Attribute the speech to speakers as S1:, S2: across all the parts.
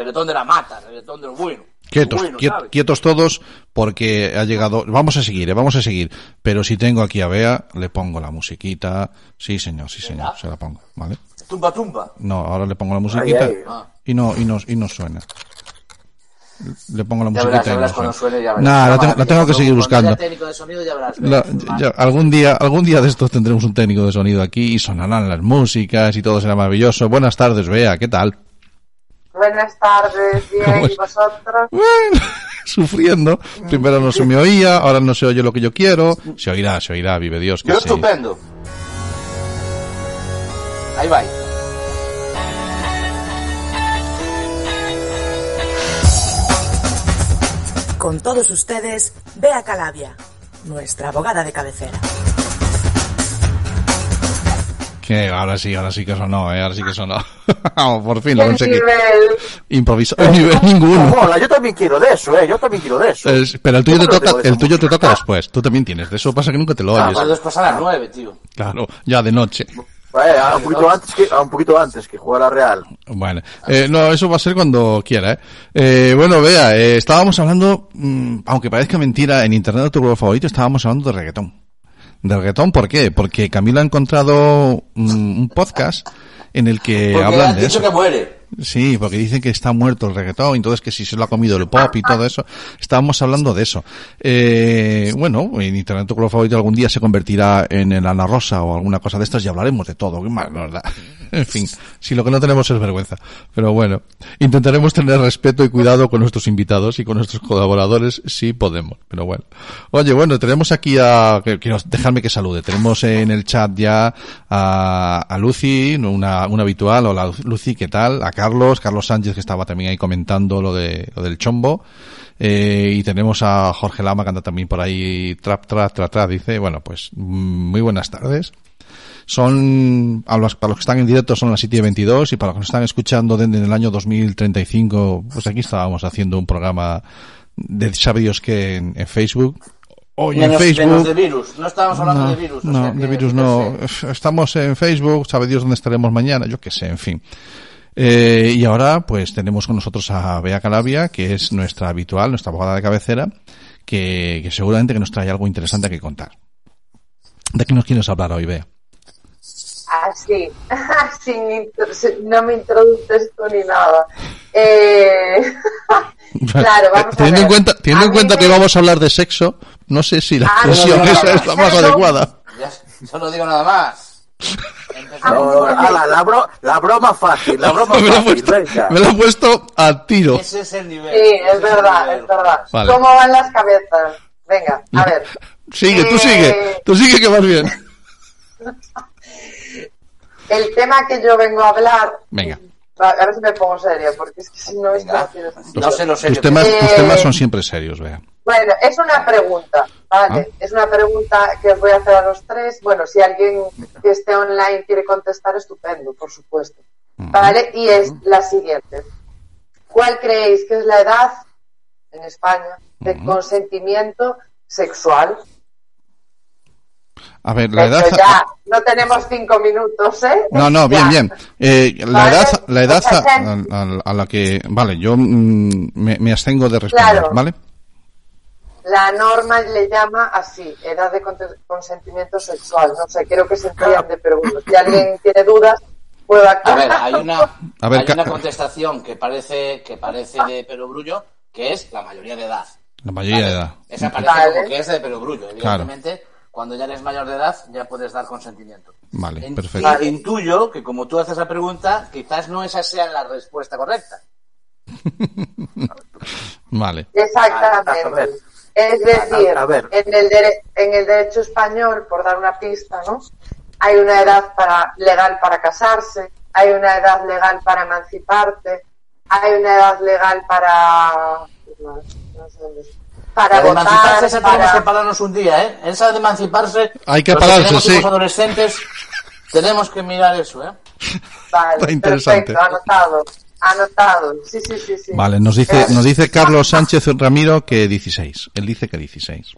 S1: reggaetón de la mata, reggaetón bueno.
S2: Quietos,
S1: Bueno,
S2: quiet-
S1: ¿sabes?
S2: quietos todos, porque ha llegado. Vamos a seguir, eh, vamos a seguir. Pero si tengo aquí a Bea, le pongo la musiquita. Sí, señor, sí, señor, se la pongo, ¿vale?
S1: Tumba, tumba.
S2: No, ahora le pongo la musiquita
S3: ay.
S1: Ah.
S2: y no y no y no suena. Le pongo la
S1: Ya
S2: musiquita
S1: verás, ya
S2: y no suena.
S1: suene.
S2: Nah, la tengo, la tengo que seguir buscando.
S1: haya técnico de sonido, ya verás.
S2: La-
S1: verás.
S2: ya- algún día, algún día de estos tendremos un técnico de sonido aquí y sonarán las músicas y todo será maravilloso. Buenas tardes, Bea, ¿qué tal?
S4: Buenas tardes,
S2: ¿Cómo
S4: bien? ¿y vosotros?
S2: Bueno, sufriendo. Primero no se me oía, ahora no se oye lo que yo quiero. Se oirá, se oirá, vive Dios. Que
S1: Yo
S2: sí.
S1: estupendo. Ahí va.
S5: Con todos ustedes, Bea Calabia, nuestra abogada de cabecera.
S2: Que ahora sí, ahora sí que sonó, ¿eh? ahora sí que sonó. Vamos, por fin lo
S4: ¿Qué
S2: conseguí.
S4: nivel?
S2: Improvisado, nivel ninguno.
S3: Mola, yo también quiero de eso, eh. Yo también quiero de eso.
S2: Es- pero el tuyo te
S3: ¿Cómo no
S2: toca, el tuyo te toca después. Tú también tienes. De eso pasa que nunca te lo
S3: Ah,
S2: oyes.
S1: Pues después a las nueve, tío.
S2: Claro, ya de noche.
S3: Eh, a un poquito antes que, a un poquito antes que jugar a Real.
S2: Bueno, eh, no, eso va a ser cuando quiera, ¿eh? Eh, bueno, vea, eh, estábamos hablando, mm, aunque parezca mentira, en internet de tu grupo favorito estábamos hablando de reggaetón. De reggaetón, ¿por qué? Porque Camilo ha encontrado un podcast en el que
S1: Porque
S2: hablan
S1: han
S2: de
S1: dicho
S2: eso.
S1: que muere.
S2: Sí, porque dicen que está muerto el reggaetón, entonces que si se lo ha comido el pop y todo eso. Estábamos hablando de eso. Eh, bueno, en Internet tu color favorito algún día se convertirá en el Ana Rosa o alguna cosa de estas y hablaremos de todo. Qué mal, verdad. En fin, si lo que no tenemos es vergüenza. Pero bueno, intentaremos tener respeto y cuidado con nuestros invitados y con nuestros colaboradores si podemos. Pero bueno. Oye, bueno, tenemos aquí a, quiero dejarme que salude. Tenemos en el chat ya a, a Lucy, una, una habitual. Hola Lucy, ¿qué tal? A Carlos, Carlos Sánchez que estaba también ahí comentando lo de, lo del chombo. Eh, y tenemos a Jorge Lama que anda también por ahí, trap, trap, trap, trap, dice, bueno, pues, mm, muy buenas tardes. Son, a los, para los que están en directo son las 7 y 22 y para los que nos están escuchando desde el año 2035, pues aquí estábamos haciendo un programa de sabe Dios que en, en Facebook. Hoy en Facebook.
S1: menos de virus. No estábamos hablando
S2: No,
S1: de virus. o
S2: no, de virus no. Estamos en Facebook, sabe Dios dónde estaremos mañana, yo qué sé, en fin. Eh, y ahora, pues tenemos con nosotros a Bea Calabia, que es nuestra habitual, nuestra abogada de cabecera, que, que seguramente que nos trae algo interesante que contar. ¿De qué nos quieres hablar hoy, Bea?
S4: Así, intro- sin- no me introduces tú ni nada. Eh, claro, vamos a
S2: teniendo
S4: ver.
S2: en cuenta, teniendo
S4: A
S2: en cuenta que vamos a hablar de sexo, no sé si la
S4: Ah,
S2: expresión
S4: no, no,
S2: esa
S4: no,
S2: es la más
S4: no.
S2: adecuada.
S1: Ya, solo digo nada más.
S4: Ah,
S3: No, no, ala, la, bro- la broma fácil, la broma
S2: me,
S3: fácil,
S2: puesto,
S3: venga.
S2: me lo he puesto a tiro.
S1: Ese es el nivel.
S4: Sí, es verdad, es verdad.
S2: Vale.
S4: ¿Cómo van las cabezas? Venga, a ver.
S2: Sigue, tú
S4: Eh,
S2: sigue, tú sigue que vas bien.
S4: El tema que yo vengo a hablar.
S2: Venga.
S4: Ahora sí me pongo serio, porque es que si no, esto no tiene sentido.
S1: No sé lo serio
S2: Tus temas,
S4: Eh,
S2: tus temas son siempre serios, Bea.
S4: Bueno, es una pregunta, ¿vale?
S2: Ah.
S4: Es una pregunta que os voy a hacer a los tres. Bueno, si alguien que esté online quiere contestar, estupendo, por supuesto. ¿Vale? Y es la siguiente. ¿Cuál creéis que es la edad en España de consentimiento sexual?
S2: A ver, la
S4: De
S2: edad...
S4: hecho, ya no tenemos cinco minutos, ¿eh?
S2: No, no, bien, bien. Eh, la
S4: Vale.
S2: edad, la edad a, la que, vale, yo mm, me, me abstengo de responder,
S4: Claro.
S2: ¿vale?
S4: La norma le llama así, edad de conte- consentimiento sexual. No sé, creo que se entiende, pero bueno, si alguien tiene dudas, puedo
S1: A
S4: aclarar.
S1: ver, hay una,
S2: A ver,
S1: hay una contestación que parece, que parece de perogrullo, que es la mayoría de edad.
S2: La mayoría de edad.
S1: Esa parece
S4: Vale.
S1: como que es de perogrullo. Evidentemente, cuando ya eres mayor de edad, ya puedes dar consentimiento.
S2: Vale,
S1: En-
S2: perfecto.
S1: y Intuyo que como tú haces la pregunta, quizás no esa sea la respuesta correcta.
S2: Vale.
S3: A.
S4: Exactamente. Es decir,
S3: A- a ver.
S4: En, el dere- en el derecho español, por dar una pista, ¿no? Hay una edad para, legal para casarse, hay una edad legal para emanciparte, hay una edad legal para... no sé dónde. Para
S1: La de
S4: votar,
S1: emanciparse esa tenemos
S4: para-
S1: que pararnos un día, ¿eh? Esa de emanciparse...
S2: Hay que
S1: los
S2: pararse, sí.
S1: hijos adolescentes, tenemos que mirar eso, ¿eh?
S4: Vale,
S2: Está interesante.
S4: perfecto, anotado. Anotado. Sí, sí, sí, sí.
S2: Vale, nos dice, nos dice Carlos Sánchez Ramiro que 16. Él dice que 16.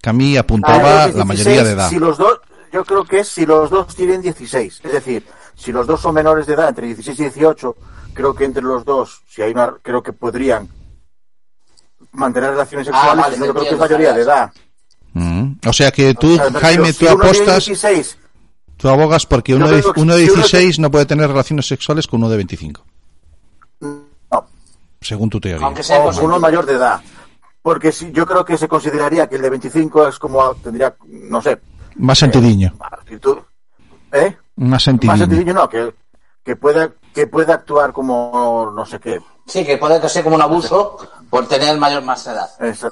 S2: Camille apuntaba
S3: Vale,
S2: la mayoría de edad.
S3: Si los dos, yo creo que es si los dos tienen 16. Es decir, si los dos son menores de edad, entre 16 y 18, creo que entre los dos, si hay una, creo que podrían mantener relaciones
S1: Ah,
S3: sexuales,
S1: vale,
S3: yo creo que es mayoría de edad.
S2: Mm. O sea que tú,
S3: O sea, me
S2: Jaime, tú
S3: si
S2: apostas,
S3: 16,
S2: tú abogas porque uno de, uno de
S3: si uno
S2: 16 no puede tener relaciones sexuales con uno de 25,
S3: no,
S2: según tu teoría.
S1: Aunque sea
S3: o
S1: consentido.
S3: uno mayor de edad. Porque si, yo creo que se consideraría que el de 25 es como, tendría, no sé,
S2: Más sentidiño,
S3: actitud, ¿eh?
S2: más
S3: Más
S2: sentidiño.
S3: sentidiño no, que, que pueda, que pueda actuar como, no sé qué.
S1: Sí, que puede que sea como un abuso por tener mayor más edad.
S3: Esa-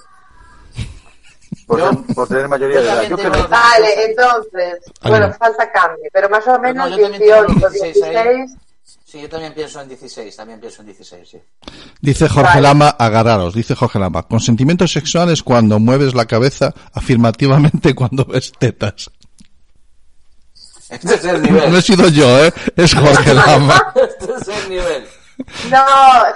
S3: Por,
S1: Yo-
S3: ser- por tener mayoría
S1: yo
S3: de edad. Yo creo,
S4: Vale, entonces,
S2: Ahí
S4: bueno,
S2: va.
S4: falta cambio, pero más o menos
S1: No, yo también tengo
S4: 18,
S1: 16 ahí.
S4: 16,
S1: Sí, yo también pienso en 16, también pienso en 16, sí.
S2: Dice Jorge
S4: Vale.
S2: Lama, agarraros, dice Jorge Lama, consentimiento sexual es cuando mueves la cabeza afirmativamente cuando ves tetas.
S1: Este es el
S2: No
S1: nivel.
S2: he sido yo, ¿eh? Es Jorge Lama.
S1: este es el nivel.
S4: No,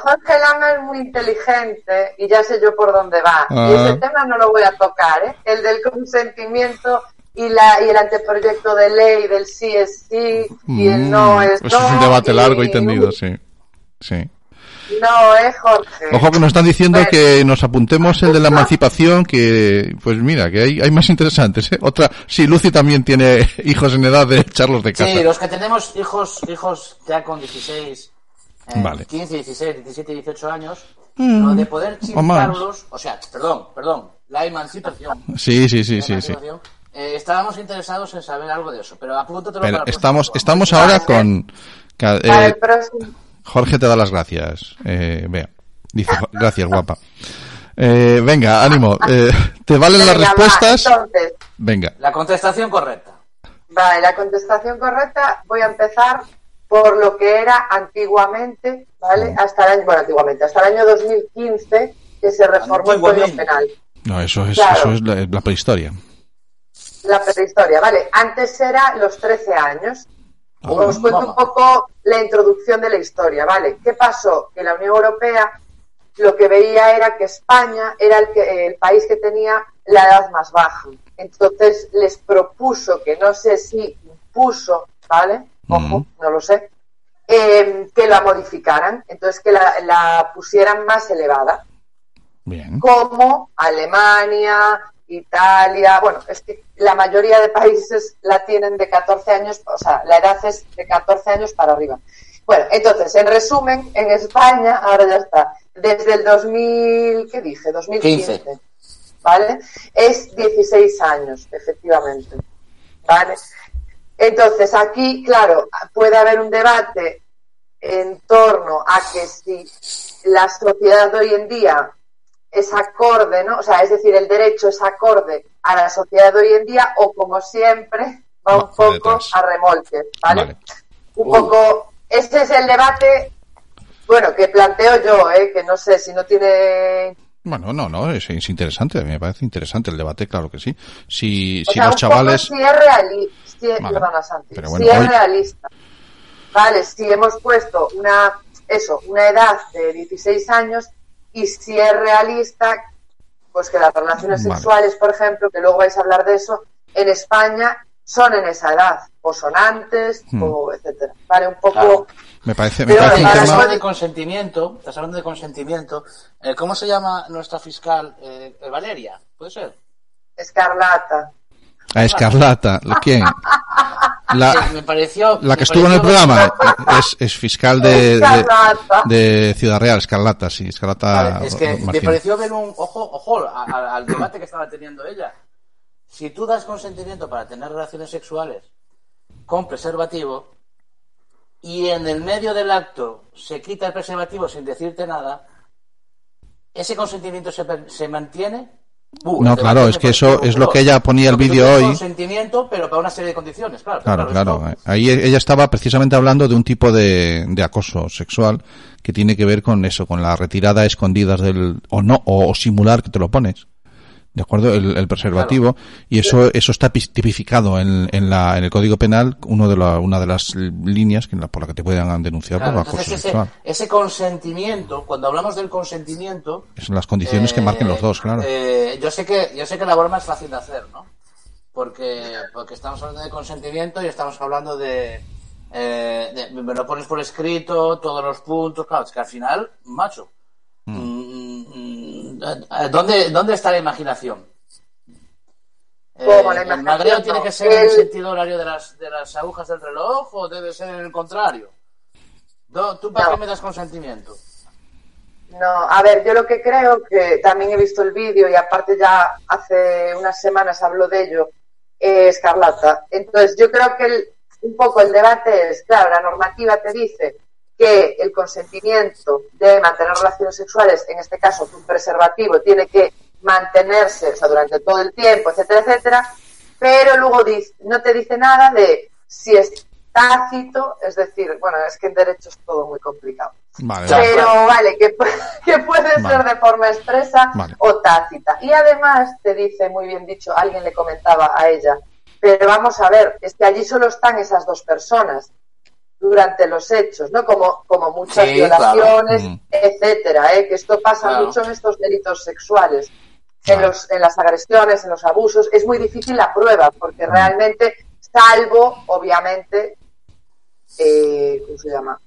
S4: Jorge Lama es muy inteligente y ya sé yo por dónde va.
S2: Ah.
S4: Y ese tema no lo voy a tocar, ¿eh? El del consentimiento y, la, y el anteproyecto de ley del sí es sí y el no es
S2: Mm, Eso
S4: no.
S2: es un debate
S4: y-
S2: largo y tendido, sí. Sí.
S4: No, ¿eh, Jorge?
S2: Ojo que nos están diciendo
S4: Bueno.
S2: que nos apuntemos el de la emancipación, que, pues mira, que hay, hay más interesantes, ¿eh? Otra, sí, Lucy también tiene hijos en edad de echarlos de casa.
S1: Sí, los que tenemos hijos, hijos ya con 16, eh,
S2: Vale.
S1: 15, 16, 17, 18 años,
S2: Mm,
S1: lo de poder
S2: o más.
S1: chingarlos, o sea, perdón, perdón, la emancipación.
S2: Sí, sí, sí,
S1: la
S2: sí, sí.
S1: Eh, estábamos interesados en saber algo de eso, pero apúntatelo
S2: Pero
S1: para el
S2: estamos,
S1: próximo
S2: estamos ahora con, eh,
S4: el próximo.
S2: Jorge te da las gracias. Eh, vea, dice, gracias, guapa. Eh, venga, ánimo. Eh, ¿Te valen las
S4: va,
S2: respuestas?
S4: entonces,
S2: Venga.
S1: La contestación correcta.
S4: Vale, la contestación correcta voy a empezar por lo que era antiguamente, ¿vale? Hasta el año, bueno, antiguamente, hasta el año 2015 que se reformó el Código. Penal.
S2: No, eso es,
S4: Claro.
S2: eso es la, la prehistoria.
S4: La prehistoria, ¿vale? Antes era los 13 años.
S2: Ah,
S4: Os cuento
S1: vamos.
S4: un poco la introducción de la historia, ¿vale? ¿Qué pasó? Que la Unión Europea lo que veía era que España era el, que, el país que tenía la edad más baja. Entonces les propuso, que no sé si impuso, ¿vale? Ojo, no lo sé, eh, que la modificaran, entonces que la, la pusieran más elevada
S2: Bien.
S4: como Alemania, Italia, bueno, es que la mayoría de países la tienen de 14 años, o sea, la edad es de 14 años para arriba. Bueno, entonces, en resumen, en España, ahora ya está, desde el 2000, ¿qué dije? 2015,
S1: 15.
S4: ¿vale? Es 16 años, efectivamente, ¿vale? Entonces, aquí, claro, puede haber un debate en torno a que si la sociedad de hoy en día es acorde, ¿no? O sea, es decir, el derecho es acorde a la sociedad de hoy en día o como siempre va un poco
S2: detrás.
S4: a remolque, ¿vale?
S2: Vale.
S4: Un poco, este es el debate, bueno, que planteo yo, ¿eh? Que no sé si no tiene
S2: Bueno, no, no, es, es interesante, me parece interesante el debate, claro que sí. Si,
S4: O
S2: si
S4: sea,
S2: los chavales...
S4: si es realista, si,
S2: Vale.
S4: es
S2: hoy-
S4: realista. Vale, si hemos puesto una, eso, una edad de 16 años y si es realista, pues que las relaciones
S2: Vale.
S4: sexuales, por ejemplo, que luego vais a hablar de eso, en España son en esa edad, o son antes,
S2: Hmm.
S4: o etcétera. Vale, un poco...
S1: Claro.
S2: Me parece, me
S4: Pero
S2: parece un tema...
S1: hablando de consentimiento, estás hablando de consentimiento. Eh, ¿Cómo se llama nuestra fiscal? Eh, eh, Valeria, ¿puede ser?
S4: Escarlata.
S2: A Escarlata, ¿quién? La,
S1: me pareció...
S2: la que
S1: me
S2: estuvo en el programa es, es fiscal de, de,
S4: Escarlata.
S2: de Ciudad Real, Escarlata, sí, Escarlata
S1: Vale, es que me pareció ver un ojo, ojo a- a- al debate que estaba teniendo ella. Si tú das consentimiento para tener relaciones sexuales con preservativo y en el medio del acto se quita el preservativo sin decirte nada, ese consentimiento se, se mantiene. Uh,
S2: No, claro, es que eso es lo que ella ponía el vídeo hoy.
S1: Consentimiento, pero para una serie de condiciones, claro.
S2: Claro, claro.
S1: esto-
S2: Ahí ella estaba precisamente hablando de un tipo de, de acoso sexual que tiene que ver con eso, con la retirada a escondidas del, o no, o, simular que te lo pones. ¿De acuerdo? El, el preservativo. Y eso, eso está pi- tipificado en, en, la, en el Código Penal, uno de la, una de las líneas que, por la que te puedan denunciar
S1: Claro,
S2: por acoso
S1: entonces ese,
S2: sexual.
S1: ese consentimiento, cuando hablamos del consentimiento,
S2: Son las condiciones que
S1: Eh,
S2: marquen los dos, claro.
S1: eh, yo sé que yo sé que la broma es fácil de hacer, ¿no? Porque porque estamos hablando de consentimiento y estamos hablando de eh, de- me lo pones por escrito, todos los puntos, claro, es que al final, macho, mm, ¿dónde, ¿dónde está la imaginación? Eh,
S4: ¿Cómo la
S1: ¿El
S4: imaginación?
S1: magreo tiene que ser en el
S4: el-
S1: sentido horario de las, de las agujas del reloj o debe ser en el contrario? ¿Tú para
S4: No.
S1: qué me das consentimiento?
S4: No, a ver, yo lo que creo que también he visto el vídeo y aparte ya hace unas semanas habló de ello eh, Escarlata. Entonces yo creo que el- un poco el debate es, claro, la normativa te dice que el consentimiento de mantener relaciones sexuales, en este caso un preservativo, tiene que mantenerse o sea, durante todo el tiempo, etcétera, etcétera, pero luego no te dice nada de si es tácito, es decir, bueno, es que en derecho es todo muy complicado.
S2: Vale,
S1: Ya.
S2: vale.
S4: Pero vale, que, que puede
S2: Vale.
S4: ser de forma expresa o tácita. Y además te dice, muy bien dicho, alguien le comentaba a ella, pero vamos a ver, es que allí solo están esas dos personas durante los hechos, ¿no? Como, como muchas
S1: Sí,
S4: violaciones,
S2: claro. Mm.
S4: etcétera, ¿eh? Que esto pasa
S1: Claro.
S4: mucho en estos delitos sexuales. En, los, en las agresiones, en los abusos, es muy difícil la prueba, porque
S2: Mm.
S4: realmente, salvo, obviamente, eh, ¿cómo se llama?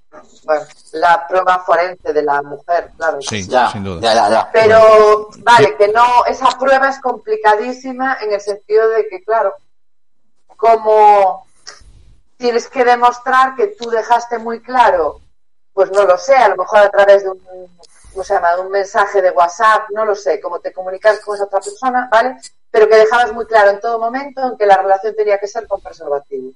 S4: Bueno, la prueba forense de la mujer, claro.
S2: Sí,
S1: Ya,
S2: sin duda.
S1: ya, ya, ya.
S4: Pero, vale, que no, esa prueba es complicadísima en el sentido de que, claro, como tienes que demostrar que tú dejaste muy claro, pues no lo sé, a lo mejor a través de un, ¿cómo se llama? De un mensaje de WhatsApp, no lo sé, cómo te comunicas con esa otra persona, ¿vale? Pero que dejabas muy claro en todo momento en que la relación tenía que ser con preservativo.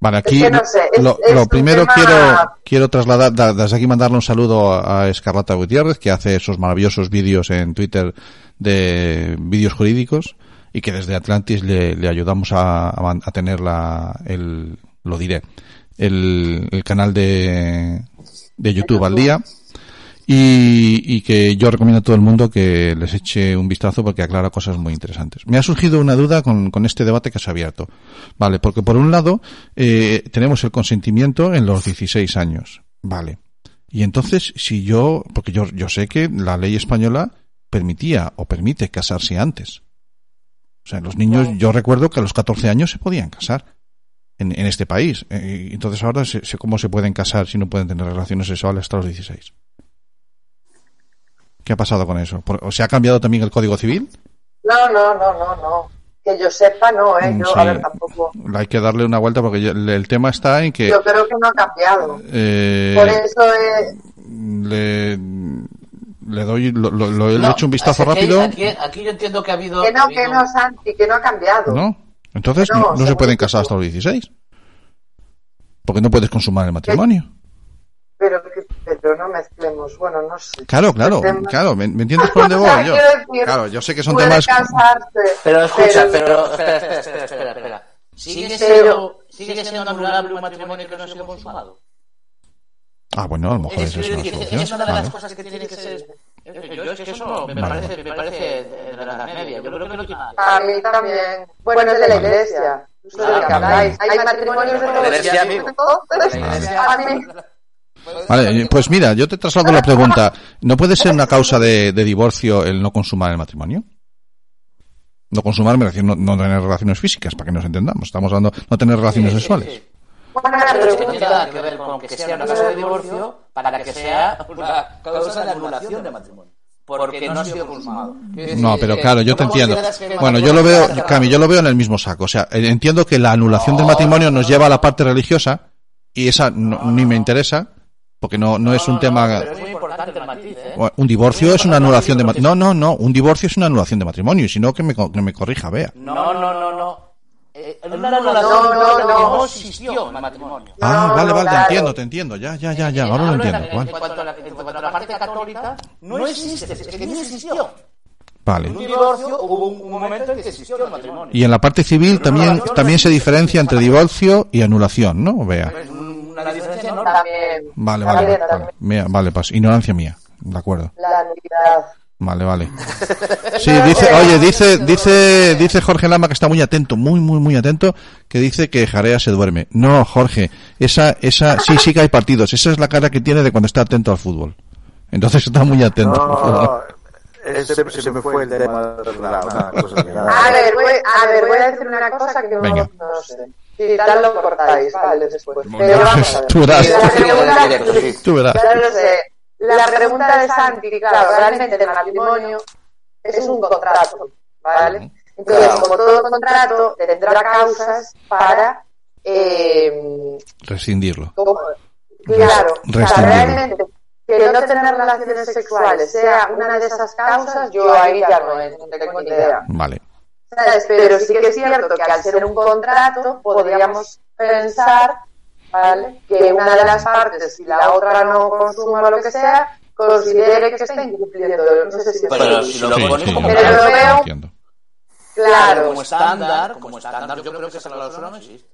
S2: Vale, aquí
S4: que no sé, es-
S2: lo,
S4: es
S2: lo
S4: un
S2: primero
S4: tema-
S2: quiero quiero trasladar da- desde aquí mandarle un saludo a Escarlata Gutiérrez que hace esos maravillosos vídeos en Twitter de vídeos jurídicos y que desde Atlantis le, le ayudamos a, a man- a tener la el lo diré el, el canal de de YouTube al día y, y que yo recomiendo a todo el mundo que les eche un vistazo porque aclara cosas muy interesantes. Me ha surgido una duda con, con este debate que se ha abierto. Vale, porque por un lado eh, tenemos el consentimiento en los 16 años. Vale. Y entonces, si yo, porque yo, yo sé que la ley española permitía o permite casarse antes. O sea, los niños, yo recuerdo que a los 14 años se podían casar en, en este país. Eh, entonces ahora sé, sé cómo se pueden casar si no pueden tener relaciones sexuales hasta los 16. ¿Qué ha pasado con eso? ¿O se ha cambiado también el Código Civil?
S4: No, no, no, no, no. Que yo sepa, no, ¿eh?
S2: Mm,
S4: Yo,
S2: sí.
S4: a ver, tampoco.
S2: Hay que darle una vuelta porque yo- el, el tema está en que
S4: Yo creo que no ha cambiado.
S2: eh,
S4: Por eso eh,
S2: le, le doy lo, lo- lo- le
S1: No,
S2: he hecho un vistazo
S1: es que
S2: rápido.
S1: Aquí, aquí yo entiendo que ha habido.
S4: que no,
S1: ha
S4: que no, Santi, que no ha cambiado.
S2: ¿No? Entonces
S4: No,
S2: no, no se pueden casar hasta los 16. Porque no puedes consumar el matrimonio.
S4: Pero, que- pero no mezclemos, bueno, no sé.
S2: Claro, claro,
S4: tema-
S2: claro. ¿Me, me entiendes por dónde voy yo?
S4: quiero decir,
S2: Claro, yo sé que son temas...
S4: casarse,
S1: Pero escucha,
S4: pero-
S1: pero. Espera, espera, espera, espera. espera. ¿Sigue,
S4: Pero-
S1: siendo, ¿Sigue siendo anulable un matrimonio que no ha sido consumado?
S2: Ah, bueno, a lo mejor
S1: Es,
S2: esa es
S1: es
S2: una solución.
S1: es una de las
S2: Vale.
S1: cosas que tiene que ser. Yo es que eso no, me, parece, me parece de de la media. Yo creo que no tiene
S4: A mí también. Bueno, es de la iglesia. Sé de qué habláis. Hay matrimonios de
S1: la iglesia la iglesia.
S4: a mí-
S2: Vale, pues mira, yo te traslado la pregunta. ¿No puede ser una causa de, de divorcio el no consumar el matrimonio? No consumar me refiero no, no tener relaciones físicas, para que nos entendamos. Estamos hablando no tener relaciones sexuales.
S4: Buena
S1: Pero es que no tiene nada que ver con que sea una causa de divorcio para que sea una causa de anulación de matrimonio. Porque no ha sido consumado.
S2: No, pero claro, yo te
S1: ¿Cómo
S2: entiendo. Bueno, yo lo veo, Cami, yo lo veo en el mismo saco. O sea, eh, entiendo que la anulación del matrimonio nos lleva a la parte religiosa y esa no- ni me interesa porque no, no es un tema...
S1: Pero es muy importante el matiz, ¿eh?
S2: Un divorcio es una anulación de matrimonio. No, no, no. Un divorcio es una anulación de matrimonio. Y si no, que me, co- que me corrija, vea.
S1: No, no, no, no. Eh, una
S4: no,
S1: anulación
S4: no,
S1: porque
S4: no.
S1: no existió el matrimonio.
S2: Ah,
S4: No,
S2: vale, vale, te entiendo, te entiendo. Ya, ya, ya, ya. Ahora lo entiendo.
S1: En, cuanto a la, en cuanto a la parte católica, no existe, es que ni existió.
S2: Vale.
S1: En un divorcio hubo un, un momento en que existió el matrimonio.
S2: Y en la parte civil también, también se diferencia entre divorcio y anulación, ¿no? Vea.
S1: Una diferencia enorme.
S2: Vale, vale, vale. vale, pues ignorancia mía. De acuerdo.
S4: La nulidad.
S2: Vale, vale. Sí, dice, oye, dice, dice, dice Jorge Lama que está muy atento, muy, muy, muy atento, que dice que Jarea se duerme. No, Jorge, esa, esa, sí, sí que hay partidos. Esa es la cara que tiene de cuando está atento al fútbol. Entonces está muy atento.
S3: No, ese, se me fue el tema de la, cosa que nada.
S4: A ver, voy, a ver, voy a decir una cosa que no,
S2: Venga.
S4: no sé. Si tal lo cortáis, vale, después. Pero vamos a ver.
S2: tú verás.
S1: Sí.
S2: Tú verás.
S4: Ya lo sé. La pregunta de Santi, claro, realmente el matrimonio es un contrato, ¿vale? Entonces,
S1: Claro.
S4: como todo contrato, tendrá causas para... Eh,
S2: Rescindirlo.
S4: como- claro, o sea, realmente que no tener relaciones sexuales sea una de esas causas, yo ahí ya no, no tengo ni idea.
S2: Vale.
S4: ¿sabes? Pero sí que es cierto que al ser un contrato podríamos pensar ¿vale? que una de las partes, si la otra no consuma lo que sea, considere que está incumpliendo. No sé si
S1: Pero
S4: es
S1: si lo
S2: Sí,
S1: pones
S2: sí,
S1: como
S2: yo
S4: Pero lo veo-. Claro,
S1: como estándar, como estándar, yo creo que esa cláusula no existe.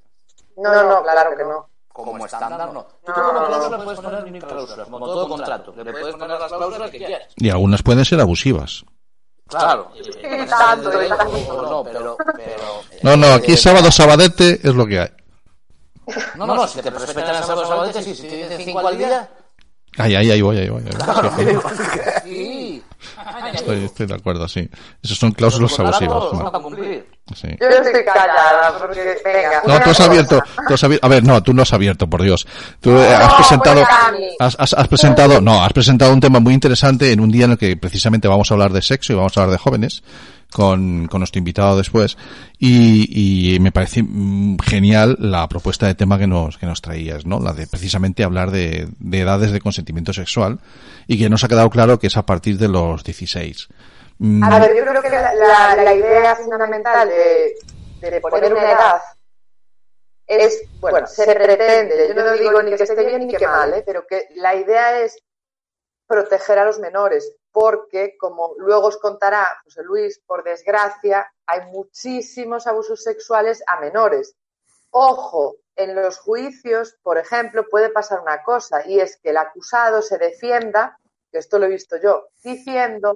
S4: no, no, claro que no.
S1: Como estándar, no. Tú
S4: No,
S1: como
S4: no,
S1: cláusula puedes poner mil cláusulas, como todo contrato. Le puedes poner las cláusulas que quieras.
S2: Y algunas pueden ser abusivas.
S1: Claro.
S4: tanto, y tanto.
S1: No, pero... pero
S2: No, no, aquí sábado sabadete es lo que hay.
S1: No, no, si te respetan el sábado sí, si te dicen cinco al día...
S2: Ay, ay, ahí voy, ahí voy. ahí voy.
S1: Sí.
S2: Estoy, estoy de acuerdo, sí. Esos son cláusulas abusivas.
S1: No
S2: Marc.
S1: va a cumplir.
S2: Sí.
S4: Yo estoy callada porque, venga.
S2: No, tú has
S4: cosa.
S2: abierto, tú has abierto, a ver, no, tú no has abierto, por Dios. Tú eh,
S4: No,
S2: has presentado,
S4: pues,
S2: has, has- has presentado, no, has presentado un tema muy interesante en un día en el que precisamente vamos a hablar de sexo y vamos a hablar de jóvenes con, con nuestro invitado después y, y me parece mm, genial la propuesta de tema que nos, que nos traías, ¿no? La de precisamente hablar de, de edades de consentimiento sexual y que nos ha quedado claro que es a partir de los 16. Mm,
S4: A ver, yo creo que la, idea fundamental de, de poner una edad es, bueno, se pretende, yo no digo ni que esté bien ni que mal, ¿eh? pero que la idea es proteger a los menores, porque, como luego os contará José Luis, por desgracia, hay muchísimos abusos sexuales a menores. Ojo, en los juicios, por ejemplo, puede pasar una cosa, y es que el acusado se defienda, que esto lo he visto yo, diciendo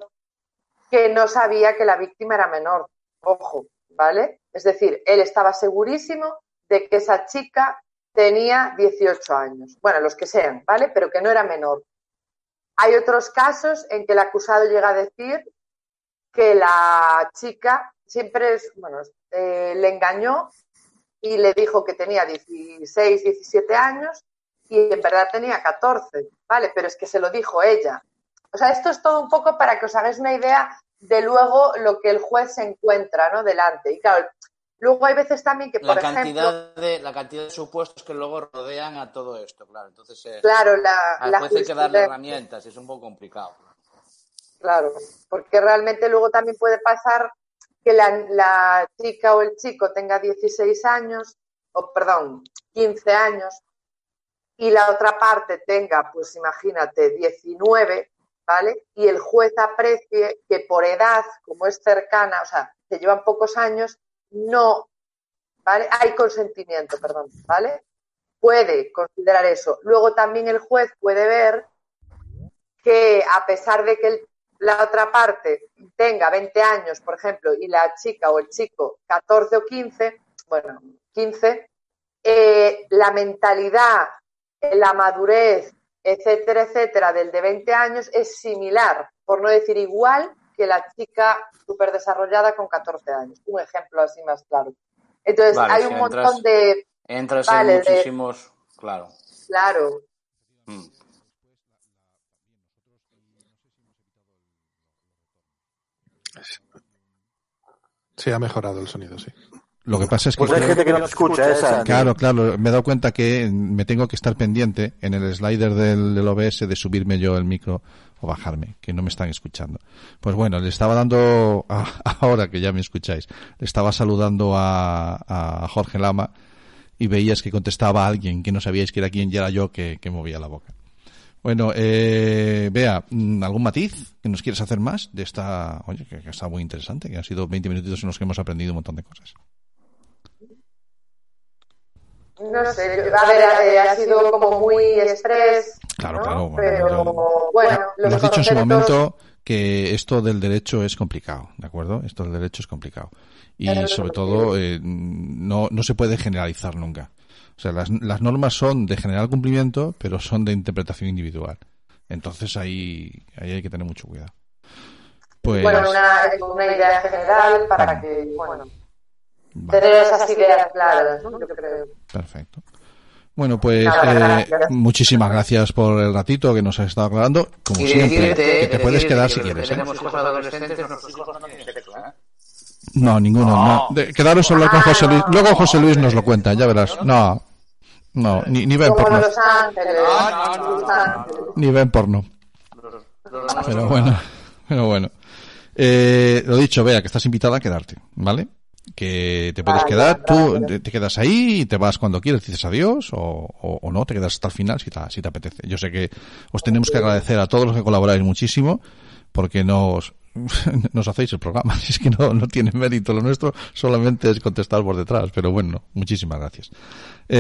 S4: que no sabía que la víctima era menor. Ojo, ¿vale? Es decir, él estaba segurísimo de que esa chica tenía 18 años. Bueno, los que sean, ¿vale? Pero que no era menor. Hay otros casos en que el acusado llega a decir que la chica siempre es, bueno, eh, le engañó y le dijo que tenía 16, 17 años y en verdad tenía 14, ¿vale? Pero es que se lo dijo ella. O sea, esto es todo un poco para que os hagáis una idea de luego lo que el juez se encuentra, ¿no? Delante. Y claro, luego hay veces también que, por
S1: La
S4: ejemplo,
S1: de, la cantidad de supuestos que luego rodean a todo esto, claro. Entonces, eh,
S4: claro, la,
S1: al
S4: la
S1: juez hay que darle herramientas, es un poco complicado.
S4: Claro, porque realmente luego también puede pasar que la, la chica o el chico tenga 16 años, o perdón, 15 años, y la otra parte tenga, pues imagínate, 19, ¿vale? Y el juez aprecie que por edad, como es cercana, o sea, que llevan pocos años, no, ¿vale? Hay consentimiento, perdón, ¿vale? Puede considerar eso. Luego también el juez puede ver que a pesar de que el- la otra parte tenga 20 años, por ejemplo, y la chica o el chico 14 o 15, bueno, 15, eh, la mentalidad, la madurez, etcétera, etcétera, del de 20 años es similar, por no decir igual, que la chica súper desarrollada con 14 años. Un ejemplo así más claro. Entonces,
S1: Vale,
S4: hay
S1: si
S4: un
S1: entras-
S4: montón de...
S1: Entras
S4: Vale,
S1: en
S4: de-
S1: muchísimos, claro.
S4: Claro,
S1: Mm.
S6: Sí, ha mejorado el sonido, sí.
S2: Lo que pasa es que
S3: Pues hay
S2: creo-
S3: gente que no te escucha, esa.
S2: Claro, claro, me he dado cuenta que me tengo que estar pendiente en el slider del, del OBS de subirme yo el micro o bajarme, que no me están escuchando. Pues bueno, le estaba dando, a- ahora que ya me escucháis, le estaba saludando a, a Jorge Lama y veías que contestaba a alguien que no sabíais que era quién y era yo que, que movía la boca. Bueno, eh, Bea, mm, ¿algún matiz que nos quieres hacer más de esta, oye, que, que está muy interesante, que han sido 20 minutitos en los que hemos aprendido un montón de cosas?
S4: No sé, yo- a ver, eh, ha sido como muy express.
S2: Claro,
S4: ¿no?
S2: claro, bueno,
S4: Pero
S2: yo-
S4: bueno,
S2: Lo has dicho en su momento que esto del derecho es complicado, ¿de acuerdo? Esto del derecho es complicado. Y sobre todo, eh, no, no se puede generalizar nunca. O sea, las, las normas son de general cumplimiento, pero son de interpretación individual. Entonces ahí, ahí hay que tener mucho cuidado. Pues,
S4: Bueno, una, una idea general para que, bueno, tener esas ideas claras, ¿no? Yo creo.
S2: Perfecto. Bueno, pues eh,
S4: gracias.
S2: muchísimas gracias por el ratito que nos has estado aclarando. Como
S1: Y
S2: siempre,
S1: decirte
S2: que te puedes
S1: decirte
S2: quedar
S1: que
S2: si quieres. ¿eh?
S1: Tenemos hijos adolescentes, nuestros hijos no tienen sexo, ¿eh?
S2: No, ninguno. No. De- quedaros a hablar con José Luis. Luego José Luis nos lo cuenta, ya verás. No, no, ni, ni ven porno.
S4: Los Ángeles. Ángeles.
S2: Ni ven porno. Pero bueno, pero bueno. Eh, lo dicho, vea que estás invitada a quedarte, ¿vale? Que te puedes
S4: Vale,
S2: quedar, tú
S4: gracias.
S2: te, te quedas ahí y te vas cuando quieres, dices adiós o, o, o no, te quedas hasta el final si te, si te apetece. Yo sé que os tenemos que agradecer a todos los que colaboráis muchísimo porque nos, nos hacéis el programa. Si es que no, no tiene mérito lo nuestro, solamente es contestar por detrás. Pero bueno, muchísimas gracias.